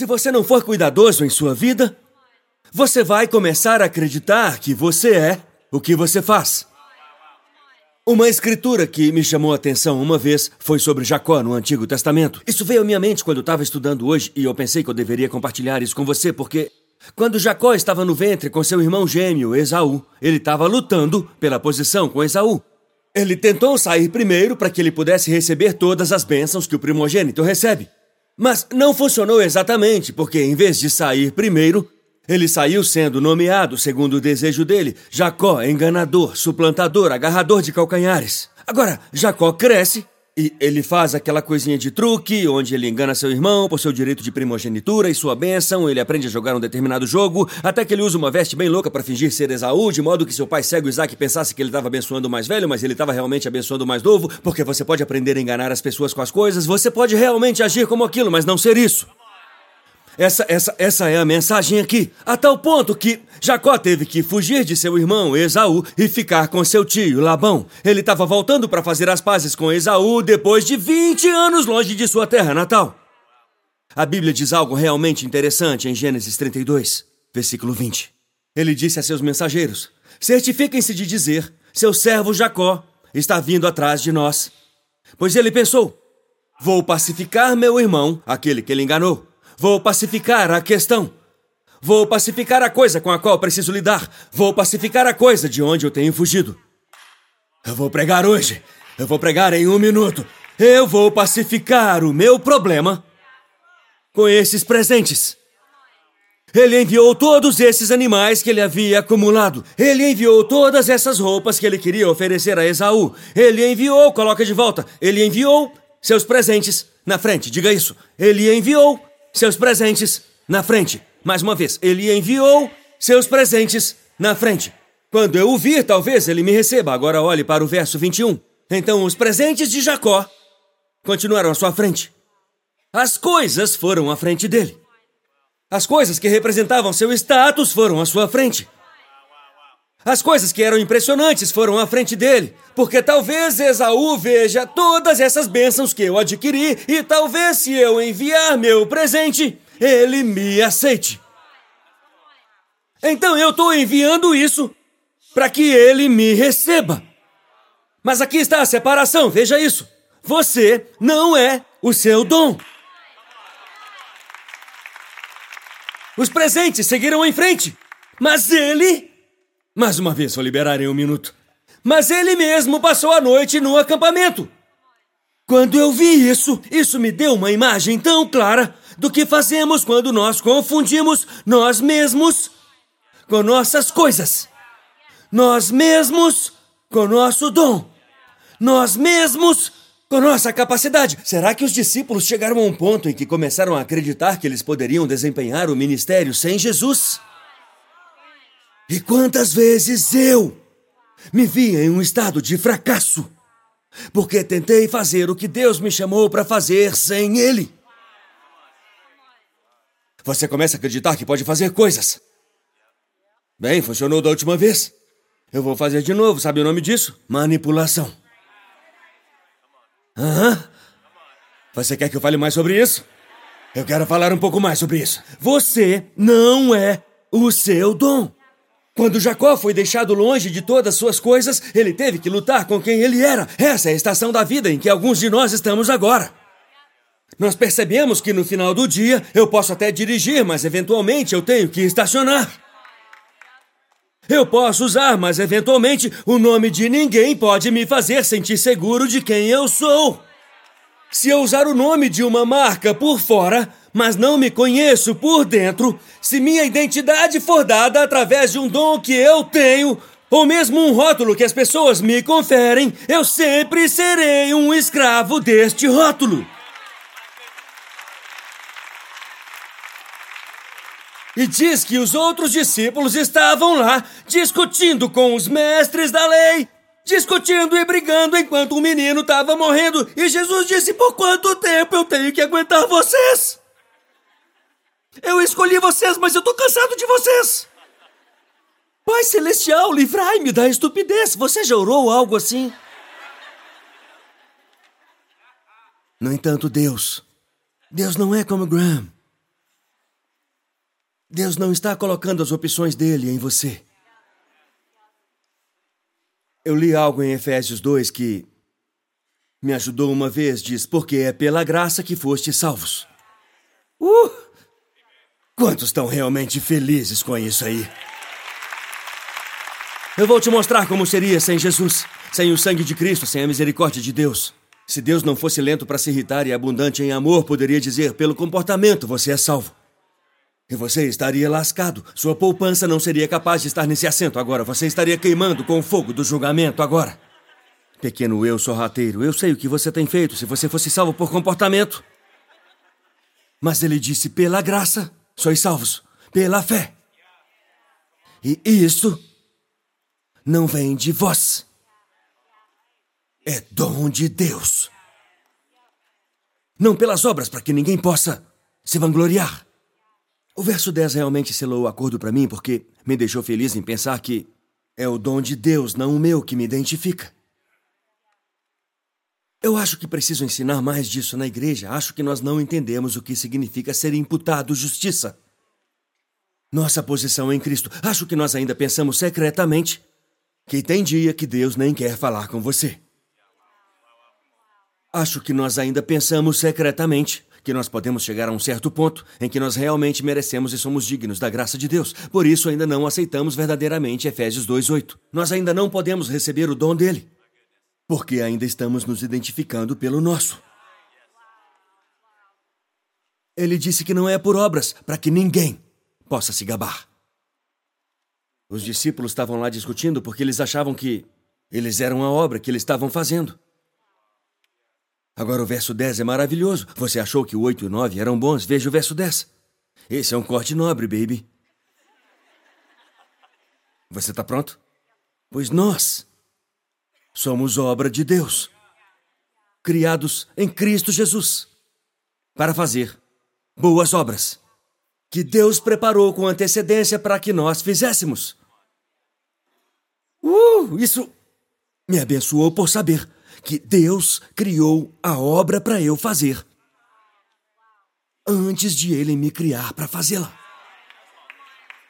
Se você não for cuidadoso em sua vida, você vai começar a acreditar que você é o que você faz. Uma escritura que me chamou a atenção uma vez foi sobre Jacó no Antigo Testamento. Isso veio à minha mente quando eu estava estudando hoje e eu pensei que eu deveria compartilhar isso com você porque quando Jacó estava no ventre com seu irmão gêmeo Esaú, ele estava lutando pela posição com Esaú. Ele tentou sair primeiro para que ele pudesse receber todas as bênçãos que o primogênito recebe. Mas não funcionou exatamente, porque em vez de sair primeiro, ele saiu sendo nomeado segundo o desejo dele: Jacó, enganador, suplantador, agarrador de calcanhares. Agora, Jacó cresce e ele faz aquela coisinha de truque, onde ele engana seu irmão por seu direito de primogenitura e sua bênção. Ele aprende a jogar um determinado jogo, até que ele usa uma veste bem louca para fingir ser Esaú, de modo que seu pai cego Isaac pensasse que ele estava abençoando o mais velho, mas ele estava realmente abençoando o mais novo, porque você pode aprender a enganar as pessoas com as coisas, você pode realmente agir como aquilo, mas não ser isso. Essa, essa, essa é a mensagem aqui. A tal ponto que Jacó teve que fugir de seu irmão Esaú e ficar com seu tio Labão. Ele estava voltando para fazer as pazes com Esaú depois de 20 anos longe de sua terra natal. A Bíblia diz algo realmente interessante em Gênesis 32, versículo 20. Ele disse a seus mensageiros: Certifiquem-se de dizer: Seu servo Jacó está vindo atrás de nós. Pois ele pensou: Vou pacificar meu irmão, aquele que ele enganou. Vou pacificar a questão. Vou pacificar a coisa com a qual preciso lidar. Vou pacificar a coisa de onde eu tenho fugido. Eu vou pregar hoje. Eu vou pregar em um minuto. Eu vou pacificar o meu problema com esses presentes. Ele enviou todos esses animais que ele havia acumulado. Ele enviou todas essas roupas que ele queria oferecer a Esaú. Ele enviou, coloca de volta. Ele enviou seus presentes na frente. Diga isso. Ele enviou seus presentes na frente. Mais uma vez, ele enviou seus presentes na frente. Quando eu o vir, talvez ele me receba. Agora olhe para o verso 21. Então os presentes de Jacó continuaram à sua frente. As coisas foram à frente dele. As coisas que representavam seu status foram à sua frente. As coisas que eram impressionantes foram à frente dele, porque talvez Esaú veja todas essas bênçãos que eu adquiri e talvez se eu enviar meu presente, ele me aceite. Então eu estou enviando isso para que ele me receba. Mas aqui está a separação, veja isso. Você não é o seu dom. Os presentes seguiram em frente, mas ele mais uma vez vou liberar em um minuto. Mas ele mesmo passou a noite no acampamento. Quando eu vi isso, isso me deu uma imagem tão clara do que fazemos quando nós confundimos nós mesmos com nossas coisas. Nós mesmos com nosso dom. Nós mesmos com nossa capacidade. Será que os discípulos chegaram a um ponto em que começaram a acreditar que eles poderiam desempenhar o ministério sem Jesus? E quantas vezes eu me vi em um estado de fracasso, porque tentei fazer o que Deus me chamou para fazer sem Ele. Você começa a acreditar que pode fazer coisas. Bem, funcionou da última vez. Eu vou fazer de novo, sabe o nome disso? Manipulação. Aham. Você quer que eu fale mais sobre isso? Eu quero falar um pouco mais sobre isso. Você não é o seu dom. Quando Jacó foi deixado longe de todas suas coisas, ele teve que lutar com quem ele era. Essa é a estação da vida em que alguns de nós estamos agora. Nós percebemos que no final do dia eu posso até dirigir, mas eventualmente eu tenho que estacionar. Eu posso usar, mas eventualmente o nome de ninguém pode me fazer sentir seguro de quem eu sou. Se eu usar o nome de uma marca por fora, mas não me conheço por dentro, se minha identidade for dada através de um dom que eu tenho, ou mesmo um rótulo que as pessoas me conferem, eu sempre serei um escravo deste rótulo. E diz que os outros discípulos estavam lá discutindo com os mestres da lei, discutindo e brigando enquanto o menino estava morrendo. E Jesus disse: Por quanto tempo eu tenho que aguentar vocês? Eu escolhi vocês, mas eu tô cansado de vocês. Pai Celestial, livrai-me da estupidez. Você já orou algo assim? No entanto, Deus, Deus não é como Graham. Deus não está colocando as opções dele em você. Eu li algo em Efésios 2 que me ajudou uma vez, diz, porque é pela graça que foste salvos. Uh! Quantos estão realmente felizes com isso aí? Eu vou te mostrar como seria sem Jesus, sem o sangue de Cristo, sem a misericórdia de Deus. Se Deus não fosse lento para se irritar e abundante em amor, poderia dizer: pelo comportamento você é salvo. E você estaria lascado. Sua poupança não seria capaz de estar nesse assento agora. Você estaria queimando com o fogo do julgamento agora. Pequeno eu sorrateiro, eu sei o que você tem feito se você fosse salvo por comportamento. Mas ele disse: pela graça, sois salvos, pela fé. E isso não vem de vós. É dom de Deus. Não pelas obras para que ninguém possa se vangloriar. O verso 10 realmente selou o acordo para mim porque me deixou feliz em pensar que é o dom de Deus, não o meu, que me identifica. Eu acho que preciso ensinar mais disso na igreja. Acho que nós não entendemos o que significa ser imputado justiça. Nossa posição em Cristo. Acho que nós ainda pensamos secretamente que tem dia que Deus nem quer falar com você. Acho que nós ainda pensamos secretamente que nós podemos chegar a um certo ponto em que nós realmente merecemos e somos dignos da graça de Deus. Por isso ainda não aceitamos verdadeiramente Efésios 2:8. Nós ainda não podemos receber o dom dele, porque ainda estamos nos identificando pelo nosso. Ele disse que não é por obras, para que ninguém possa se gabar. Os discípulos estavam lá discutindo porque eles achavam que eles eram a obra que eles estavam fazendo. Agora o verso 10 é maravilhoso. Você achou que o 8 e o 9 eram bons? Veja o verso 10. Esse é um corte nobre, baby. Você está pronto? Pois nós somos obra de Deus, criados em Cristo Jesus, para fazer boas obras que Deus preparou com antecedência para que nós fizéssemos. Uh, isso me abençoou por saber que Deus criou a obra para eu fazer antes de ele me criar para fazê-la.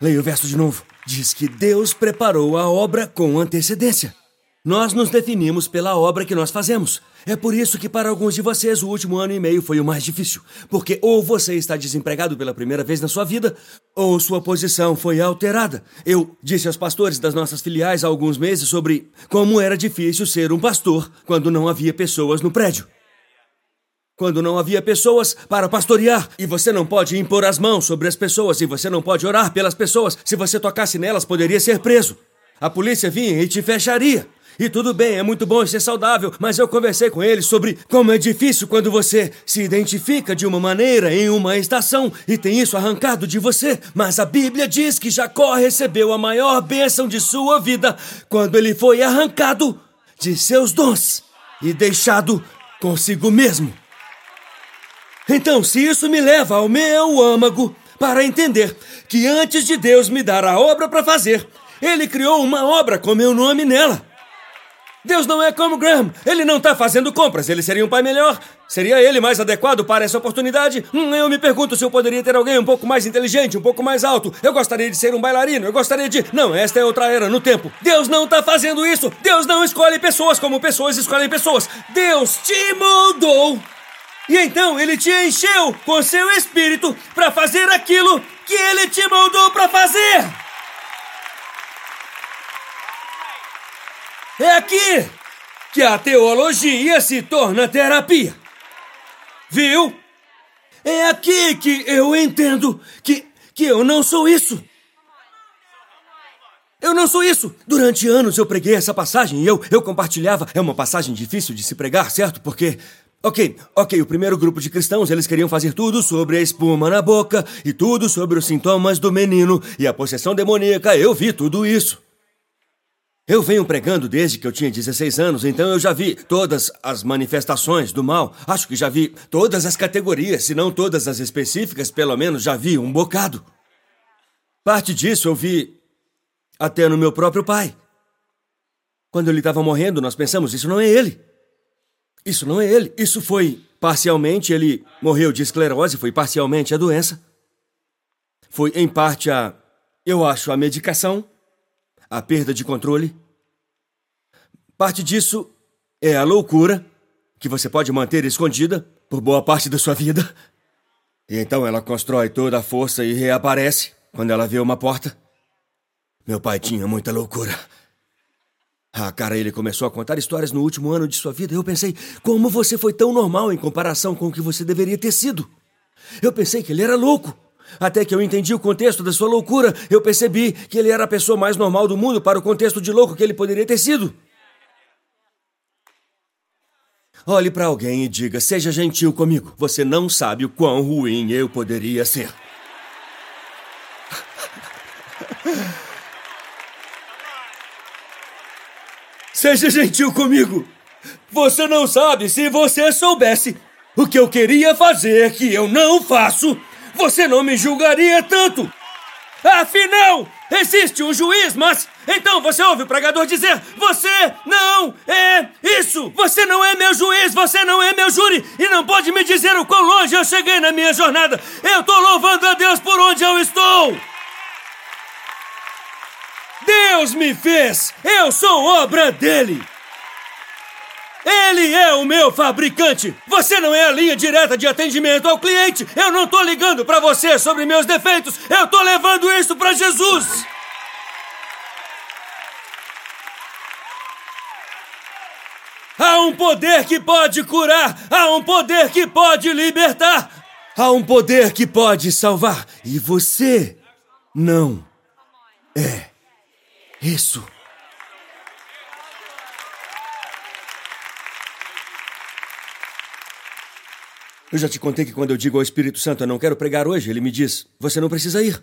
Leia o verso de novo. Diz que Deus preparou a obra com antecedência. Nós nos definimos pela obra que nós fazemos. É por isso que, para alguns de vocês, o último ano e meio foi o mais difícil. Porque ou você está desempregado pela primeira vez na sua vida, ou sua posição foi alterada. Eu disse aos pastores das nossas filiais há alguns meses sobre como era difícil ser um pastor quando não havia pessoas no prédio. Quando não havia pessoas para pastorear, e você não pode impor as mãos sobre as pessoas, e você não pode orar pelas pessoas. Se você tocasse nelas, poderia ser preso. A polícia vinha e te fecharia. E tudo bem, é muito bom ser saudável, mas eu conversei com ele sobre como é difícil quando você se identifica de uma maneira em uma estação e tem isso arrancado de você. Mas a Bíblia diz que Jacó recebeu a maior bênção de sua vida quando ele foi arrancado de seus dons e deixado consigo mesmo. Então, se isso me leva ao meu âmago para entender que antes de Deus me dar a obra para fazer, ele criou uma obra com meu nome nela. Deus não é como Graham. Ele não está fazendo compras. Ele seria um pai melhor. Seria ele mais adequado para essa oportunidade? Hum, eu me pergunto se eu poderia ter alguém um pouco mais inteligente, um pouco mais alto. Eu gostaria de ser um bailarino. Eu gostaria de. Não, esta é outra era no tempo. Deus não está fazendo isso. Deus não escolhe pessoas como pessoas escolhem pessoas. Deus te moldou. E então ele te encheu com seu espírito para fazer aquilo que ele te moldou para fazer. É aqui que a teologia se torna terapia. Viu? É aqui que eu entendo que, que eu não sou isso. Eu não sou isso. Durante anos eu preguei essa passagem e eu, eu compartilhava. É uma passagem difícil de se pregar, certo? Porque Ok, ok, o primeiro grupo de cristãos, eles queriam fazer tudo sobre a espuma na boca e tudo sobre os sintomas do menino e a possessão demoníaca, eu vi tudo isso. Eu venho pregando desde que eu tinha 16 anos, então eu já vi todas as manifestações do mal. Acho que já vi todas as categorias, se não todas as específicas, pelo menos já vi um bocado. Parte disso eu vi até no meu próprio pai. Quando ele estava morrendo, nós pensamos: isso não é ele. Isso não é ele. Isso foi parcialmente, ele morreu de esclerose, foi parcialmente a doença. foi em parte a, eu acho, a medicação, a perda de controle. Parte disso é a loucura, que você pode manter escondida por boa parte da sua vida. E então ela constrói toda a força e reaparece quando ela vê uma porta. Meu pai tinha muita loucura. Ah, cara, ele começou a contar histórias no último ano de sua vida. Eu pensei, como você foi tão normal em comparação com o que você deveria ter sido? Eu pensei que ele era louco. Até que eu entendi o contexto da sua loucura, eu percebi que ele era a pessoa mais normal do mundo para o contexto de louco que ele poderia ter sido. Olhe para alguém e diga: seja gentil comigo. Você não sabe o quão ruim eu poderia ser. Seja gentil comigo. Você não sabe se você soubesse o que eu queria fazer que eu não faço, você não me julgaria tanto. Afinal, existe um juiz, mas então você ouve o pregador dizer: Você não é isso! Você não é meu juiz, você não é meu júri e não pode me dizer o quão longe eu cheguei na minha jornada. Eu estou louvando a Deus por onde eu estou. Deus me fez! Eu sou obra dele! Ele é o meu fabricante! Você não é a linha direta de atendimento ao cliente! Eu não tô ligando para você sobre meus defeitos! Eu tô levando isso para Jesus! Há um poder que pode curar! Há um poder que pode libertar! Há um poder que pode salvar! E você não é isso. Eu já te contei que quando eu digo ao Espírito Santo eu não quero pregar hoje, ele me diz: Você não precisa ir.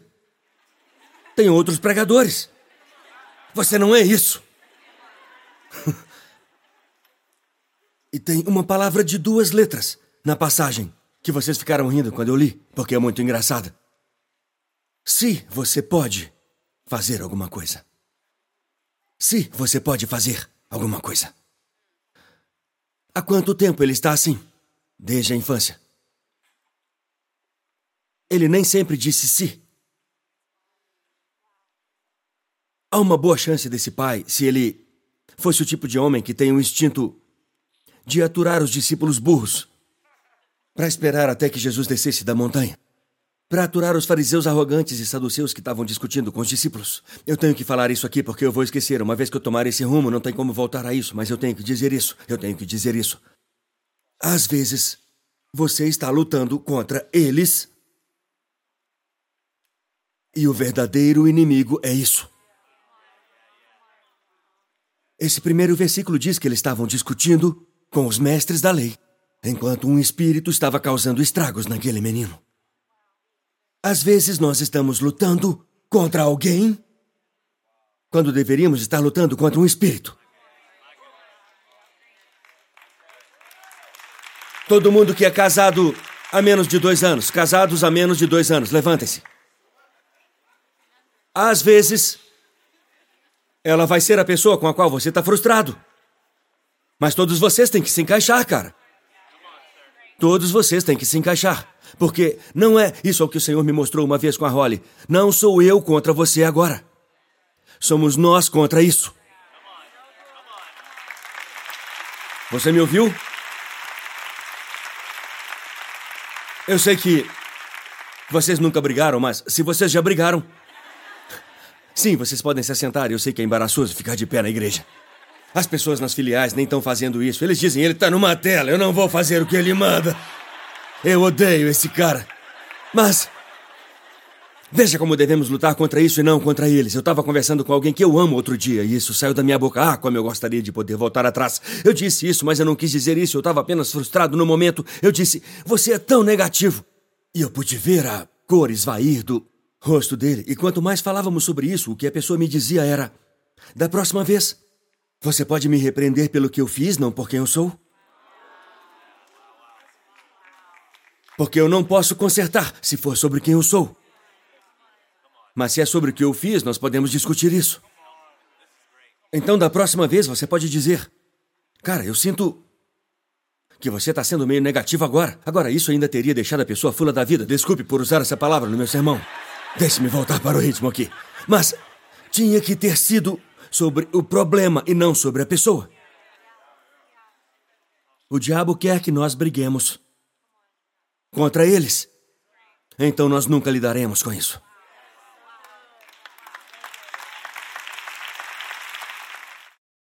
Tem outros pregadores. Você não é isso. e tem uma palavra de duas letras na passagem que vocês ficaram rindo quando eu li, porque é muito engraçada. Se você pode fazer alguma coisa. Se você pode fazer alguma coisa. Há quanto tempo ele está assim? Desde a infância. Ele nem sempre disse sim. Há uma boa chance desse pai, se ele fosse o tipo de homem que tem o instinto de aturar os discípulos burros, para esperar até que Jesus descesse da montanha para aturar os fariseus arrogantes e saduceus que estavam discutindo com os discípulos. Eu tenho que falar isso aqui porque eu vou esquecer. Uma vez que eu tomar esse rumo, não tem como voltar a isso, mas eu tenho que dizer isso. Eu tenho que dizer isso. Às vezes, você está lutando contra eles. E o verdadeiro inimigo é isso. Esse primeiro versículo diz que eles estavam discutindo com os mestres da lei, enquanto um espírito estava causando estragos naquele menino. Às vezes nós estamos lutando contra alguém quando deveríamos estar lutando contra um espírito. Todo mundo que é casado há menos de dois anos, casados há menos de dois anos, levantem-se. Às vezes, ela vai ser a pessoa com a qual você está frustrado. Mas todos vocês têm que se encaixar, cara. Todos vocês têm que se encaixar. Porque não é isso é o que o Senhor me mostrou uma vez com a Holly. Não sou eu contra você agora. Somos nós contra isso. Você me ouviu? Eu sei que vocês nunca brigaram, mas se vocês já brigaram. Sim, vocês podem se assentar. Eu sei que é embaraçoso ficar de pé na igreja. As pessoas nas filiais nem estão fazendo isso. Eles dizem: ele está numa tela, eu não vou fazer o que ele manda. Eu odeio esse cara. Mas. Veja como devemos lutar contra isso e não contra eles. Eu estava conversando com alguém que eu amo outro dia e isso saiu da minha boca. Ah, como eu gostaria de poder voltar atrás. Eu disse isso, mas eu não quis dizer isso. Eu estava apenas frustrado no momento. Eu disse: Você é tão negativo. E eu pude ver a cor esvair do rosto dele. E quanto mais falávamos sobre isso, o que a pessoa me dizia era: Da próxima vez, você pode me repreender pelo que eu fiz, não por quem eu sou? Porque eu não posso consertar se for sobre quem eu sou. Mas se é sobre o que eu fiz, nós podemos discutir isso. Então, da próxima vez, você pode dizer: Cara, eu sinto que você está sendo meio negativo agora. Agora, isso ainda teria deixado a pessoa fula da vida. Desculpe por usar essa palavra no meu sermão. Deixe-me voltar para o ritmo aqui. Mas tinha que ter sido sobre o problema e não sobre a pessoa. O diabo quer que nós briguemos contra eles. Então nós nunca lidaremos com isso.